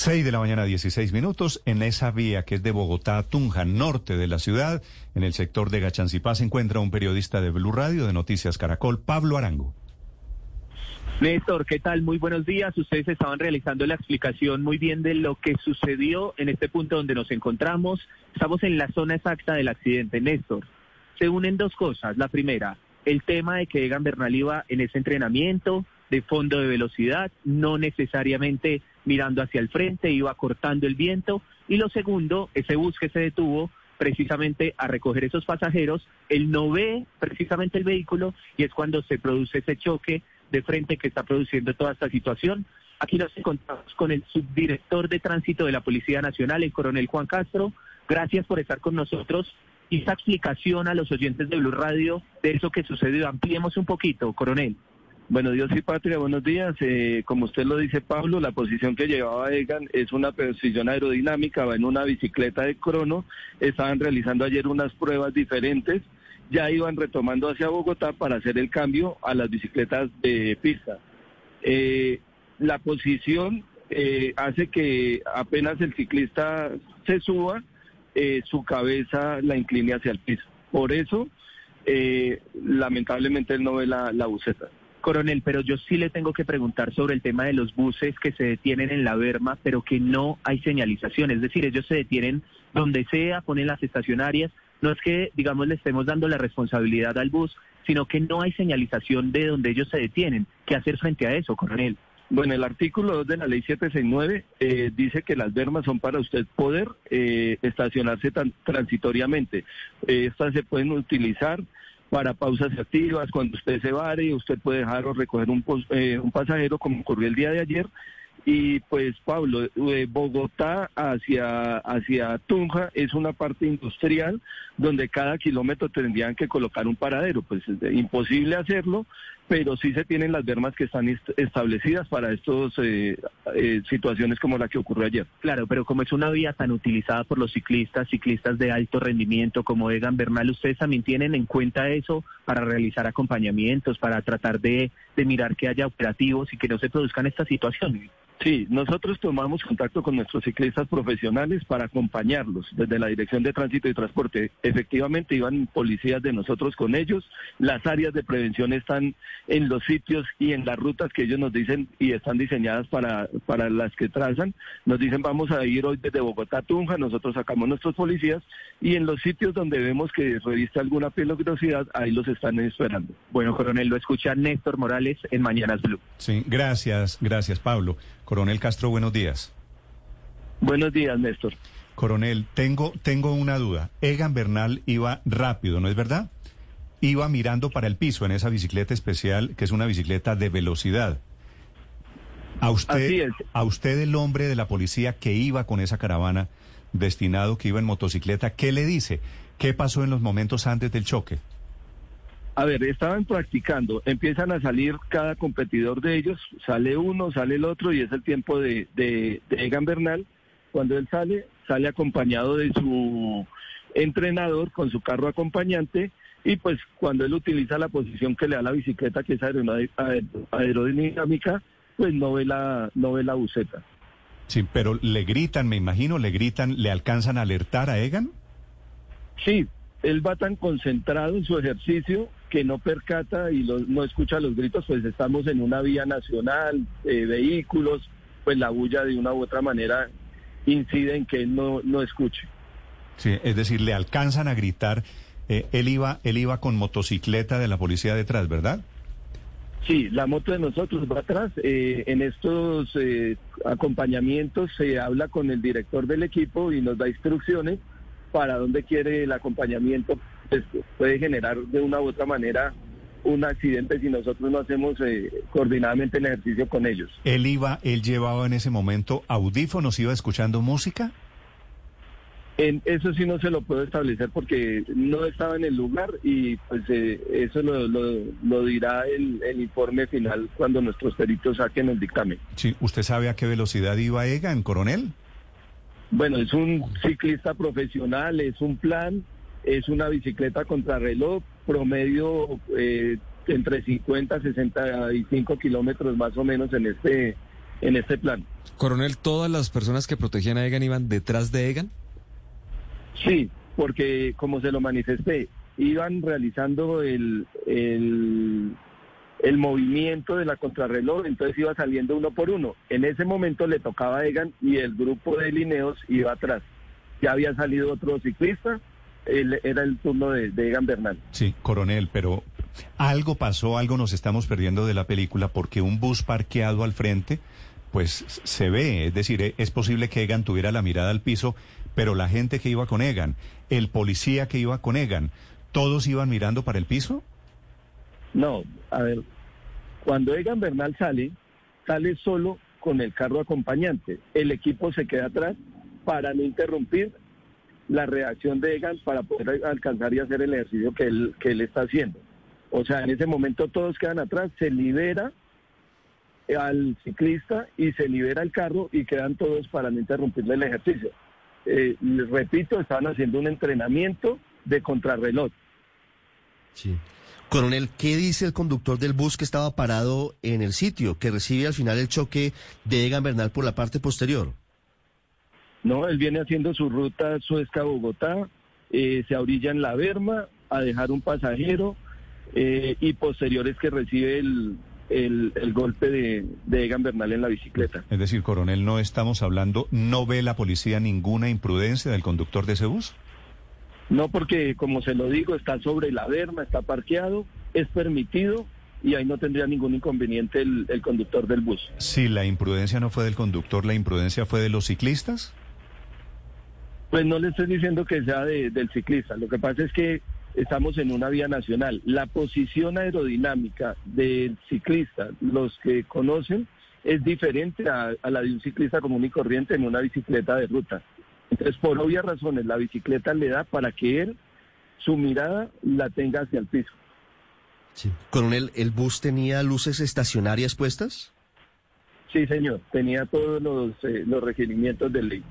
6 de la mañana, 16 minutos. En esa vía que es de Bogotá a Tunja, norte de la ciudad, en el sector de Gachancipá, se encuentra un periodista de Blue Radio de Noticias Caracol, Pablo Arango. Néstor, ¿qué tal? Muy buenos días. Ustedes estaban realizando la explicación muy bien de lo que sucedió en este punto donde nos encontramos. Estamos en la zona exacta del accidente. Néstor, se unen dos cosas. La primera, el tema de que Egan Bernal iba en ese entrenamiento de fondo de velocidad, no necesariamente mirando hacia el frente, iba cortando el viento. Y lo segundo, ese bus que se detuvo precisamente a recoger esos pasajeros, él no ve precisamente el vehículo y es cuando se produce ese choque de frente que está produciendo toda esta situación. Aquí nos encontramos con el subdirector de tránsito de la Policía Nacional, el coronel Juan Castro. Gracias por estar con nosotros. Y esa explicación a los oyentes de Blue Radio de eso que sucedió. Ampliemos un poquito, coronel. Bueno, Dios y Patria, buenos días. Eh, como usted lo dice, Pablo, la posición que llevaba Egan es una posición aerodinámica, va en una bicicleta de crono. Estaban realizando ayer unas pruebas diferentes. Ya iban retomando hacia Bogotá para hacer el cambio a las bicicletas de pista. Eh, la posición eh, hace que apenas el ciclista se suba, su cabeza la incline hacia el piso. Por eso, lamentablemente, él no ve la, la buceta. Coronel, pero yo sí le tengo que preguntar sobre el tema de los buses que se detienen en la Berma, pero que no hay señalización. Es decir, ellos se detienen donde sea, ponen las estacionarias. No es que, digamos, le estemos dando la responsabilidad al bus, sino que no hay señalización de donde ellos se detienen. ¿Qué hacer frente a eso, coronel? Bueno, el artículo 2 de la ley 769 eh, dice que las bermas son para usted poder eh, estacionarse tan, transitoriamente. Eh, estas se pueden utilizar para pausas activas, cuando usted se vare, usted puede dejar o recoger un, eh, un pasajero como ocurrió el día de ayer. Y pues Pablo, de Bogotá hacia, hacia Tunja es una parte industrial donde cada kilómetro tendrían que colocar un paradero. Pues es imposible hacerlo, pero sí se tienen las bermas que están establecidas para estas eh, eh, situaciones como la que ocurrió ayer. Claro, pero como es una vía tan utilizada por los ciclistas, ciclistas de alto rendimiento como Egan Bernal, ¿ustedes también tienen en cuenta eso para realizar acompañamientos, para tratar de, de mirar que haya operativos y que no se produzcan estas situaciones? Sí, nosotros tomamos contacto con nuestros ciclistas profesionales para acompañarlos desde la Dirección de Tránsito y Transporte. Efectivamente, iban policías de nosotros con ellos. Las áreas de prevención están en los sitios y en las rutas que ellos nos dicen y están diseñadas para, para las que trazan. Nos dicen, vamos a ir hoy desde Bogotá a Tunja, nosotros sacamos nuestros policías y en los sitios donde vemos que reviste alguna peligrosidad, ahí los están esperando. Bueno, coronel, lo escucha Néstor Morales en Mañanas Blue. Sí, gracias, gracias, Pablo. Coronel Castro, buenos días. Buenos días, Néstor. Coronel, tengo, tengo una duda. Egan Bernal iba rápido, ¿no es verdad? Iba mirando para el piso en esa bicicleta especial, que es una bicicleta de velocidad. A usted, a usted el hombre de la policía que iba con esa caravana destinado, que iba en motocicleta, ¿qué le dice? ¿Qué pasó en los momentos antes del choque? A ver, estaban practicando, empiezan a salir cada competidor de ellos, sale uno, sale el otro y es el tiempo de, de, Egan Bernal. Cuando él sale, sale acompañado de su entrenador con su carro acompañante y pues cuando él utiliza la posición que le da la bicicleta, que es aerodinámica, pues no ve la, no ve la buceta. Sí, pero le gritan, me imagino, le gritan, ¿le alcanzan a alertar a Egan? Sí, él va tan concentrado en su ejercicio que no percata y no escucha los gritos, pues estamos en una vía nacional, eh, vehículos, pues la bulla de una u otra manera incide en que él no, no escuche. Sí, es decir, le alcanzan a gritar. Eh, él iba, él iba con motocicleta de la policía detrás, ¿verdad? Sí, la moto de nosotros va atrás. Eh, en estos acompañamientos se habla con el director del equipo y nos da instrucciones para dónde quiere el acompañamiento pues, puede generar de una u otra manera un accidente si nosotros no hacemos eh, coordinadamente el ejercicio con ellos. ¿Él iba, él llevaba en ese momento audífonos, iba escuchando música? En eso sí no se lo puedo establecer porque no estaba en el lugar y pues eh, eso lo, lo, dirá el, el, informe final cuando nuestros peritos saquen el dictamen. Sí, ¿usted sabe a qué velocidad iba Egan, coronel? Bueno, es un ciclista profesional, es un plan es una bicicleta contrarreloj, promedio eh, entre 50 y 65 kilómetros más o menos en este, en este plan. Coronel, ¿todas las personas que protegían a Egan iban detrás de Egan? Sí, porque como se lo manifesté, iban realizando el, el, el movimiento de la contrarreloj, entonces iba saliendo uno por uno. En ese momento le tocaba a Egan y el grupo de lineos iba atrás. Ya había salido otro ciclista, era el turno de Egan Bernal. Sí, coronel, pero algo pasó, algo nos estamos perdiendo de la película porque un bus parqueado al frente, pues se ve, es decir, es posible que Egan tuviera la mirada al piso, pero la gente que iba con Egan, el policía que iba con Egan, ¿todos iban mirando para el piso? No, a ver, cuando Egan Bernal sale, sale solo con el carro acompañante. El equipo se queda atrás para no interrumpir la reacción de Egan para poder alcanzar y hacer el ejercicio que él, que él está haciendo. O sea, en ese momento todos quedan atrás, se libera al ciclista y se libera el carro y quedan todos para no interrumpirle el ejercicio. Eh, les repito, estaban haciendo un entrenamiento de contrarreloj. Sí. Coronel, ¿qué dice el conductor del bus que estaba parado en el sitio, que recibe al final el choque de Egan Bernal por la parte posterior? No, él viene haciendo su ruta Suezca-Bogotá, eh, se orilla en la Berma a dejar un pasajero eh, y posteriores que recibe el, el, golpe de, de, Egan Bernal en la bicicleta. Es decir, coronel, no estamos hablando, ¿no ve la policía ninguna imprudencia del conductor de ese bus? No, porque como se lo digo, está sobre la Berma, está parqueado, es permitido y ahí no tendría ningún inconveniente el, el conductor del bus. Si la imprudencia no fue del conductor, ¿la imprudencia fue de los ciclistas? Pues no le estoy diciendo que sea del ciclista. Lo que pasa es que estamos en una vía nacional. La posición aerodinámica del ciclista, los que conocen, es diferente a, la de un ciclista común y corriente en una bicicleta de ruta. Entonces, por obvias razones, la bicicleta le da para que él, su mirada, la tenga hacia el piso. Sí. Coronel, ¿el bus tenía luces estacionarias puestas? Sí, señor. Tenía todos los, eh, los requerimientos de ley.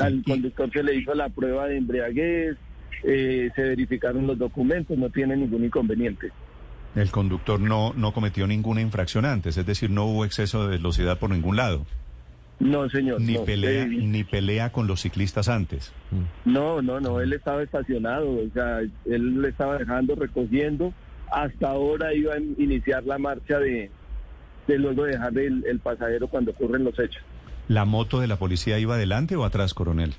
Al conductor se le hizo la prueba de embriaguez, eh, se verificaron los documentos, no tiene ningún inconveniente. El conductor no, no cometió ninguna infracción antes, es decir, no hubo exceso de velocidad por ningún lado. No, señor. Ni, no, pelea, ni pelea con los ciclistas antes. No, no, no, él estaba estacionado, o sea, él le estaba dejando, recogiendo. Hasta ahora iba a iniciar la marcha de, de luego dejar el, el pasajero cuando ocurren los hechos. ¿La moto de la policía iba adelante o atrás, coronel?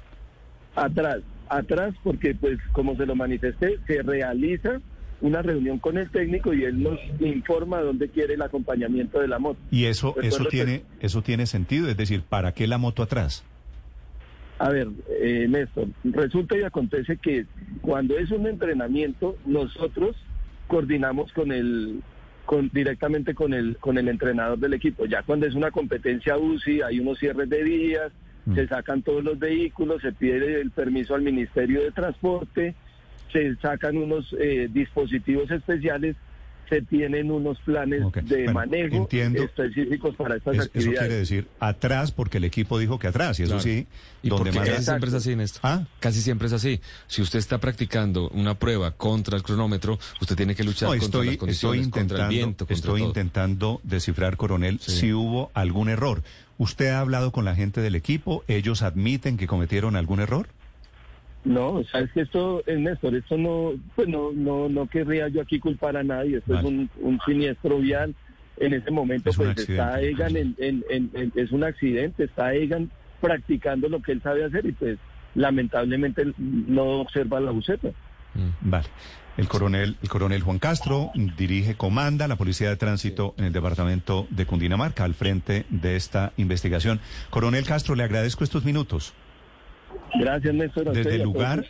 Atrás, atrás porque pues como se lo manifesté, se realiza una reunión con el técnico y él nos informa dónde quiere el acompañamiento de la moto. ¿Y eso eso tiene eso tiene sentido? Es decir, ¿para qué la moto atrás? A ver, eh, Néstor, resulta y acontece que cuando es un entrenamiento, nosotros coordinamos con el con, directamente con el, con el entrenador del equipo. Ya cuando es una competencia UCI, hay unos cierres de días, mm. se sacan todos los vehículos, se pide el permiso al Ministerio de Transporte, se sacan unos eh, dispositivos especiales se tienen unos planes de manejo específicos para estas actividades. Eso quiere decir atrás, porque el equipo dijo que atrás, y eso sí, y donde casi siempre es así, Néstor. ¿Ah? Casi siempre es así. Si usted está practicando una prueba contra el cronómetro, usted tiene que luchar contra las condiciones, contra el viento, Estoy intentando descifrar, coronel, si hubo algún error. ¿Usted ha hablado con la gente del equipo? ¿Ellos admiten que cometieron algún error? No, sabes que esto, Néstor, esto no, pues no, no, no querría yo aquí culpar a nadie. Esto es un, siniestro vial. En ese momento, pues está Egan, en, es un accidente, está Egan practicando lo que él sabe hacer y pues lamentablemente no observa la buceta. Mm, vale. El coronel, el coronel Juan Castro dirige, comanda la Policía de Tránsito en el departamento de Cundinamarca al frente de esta investigación. Coronel Castro, le agradezco estos minutos. Gracias, Néstor. Desde el lugar,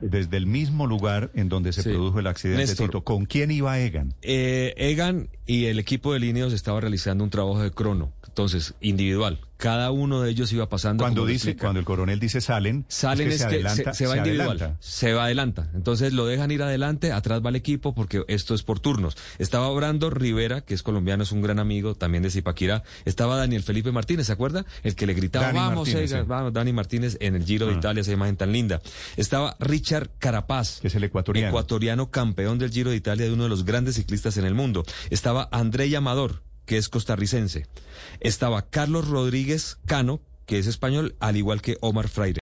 desde el mismo lugar en donde se produjo el accidente, ¿con quién iba Egan? Eh, Egan y el equipo de líneas estaba realizando un trabajo de crono, entonces individual. Cada uno de ellos iba pasando. Cuando dice, cuando el coronel dice salen, salen es que, se, va individual, se va adelanta. Entonces lo dejan ir adelante, atrás va el equipo porque esto es por turnos. Estaba Brando Rivera, que es colombiano, es un gran amigo también de Zipaquirá. Estaba Daniel Felipe Martínez, ¿se acuerda? El que le gritaba, vamos, vamos, Dani Martínez en el Giro de ah. Italia, esa imagen tan linda. Estaba Richard Carapaz, que es el ecuatoriano. Ecuatoriano campeón del Giro de Italia, de uno de los grandes ciclistas en el mundo. Estaba André Amador que es costarricense. Estaba Carlos Rodríguez Cano, que es español, al igual que Omar Freire.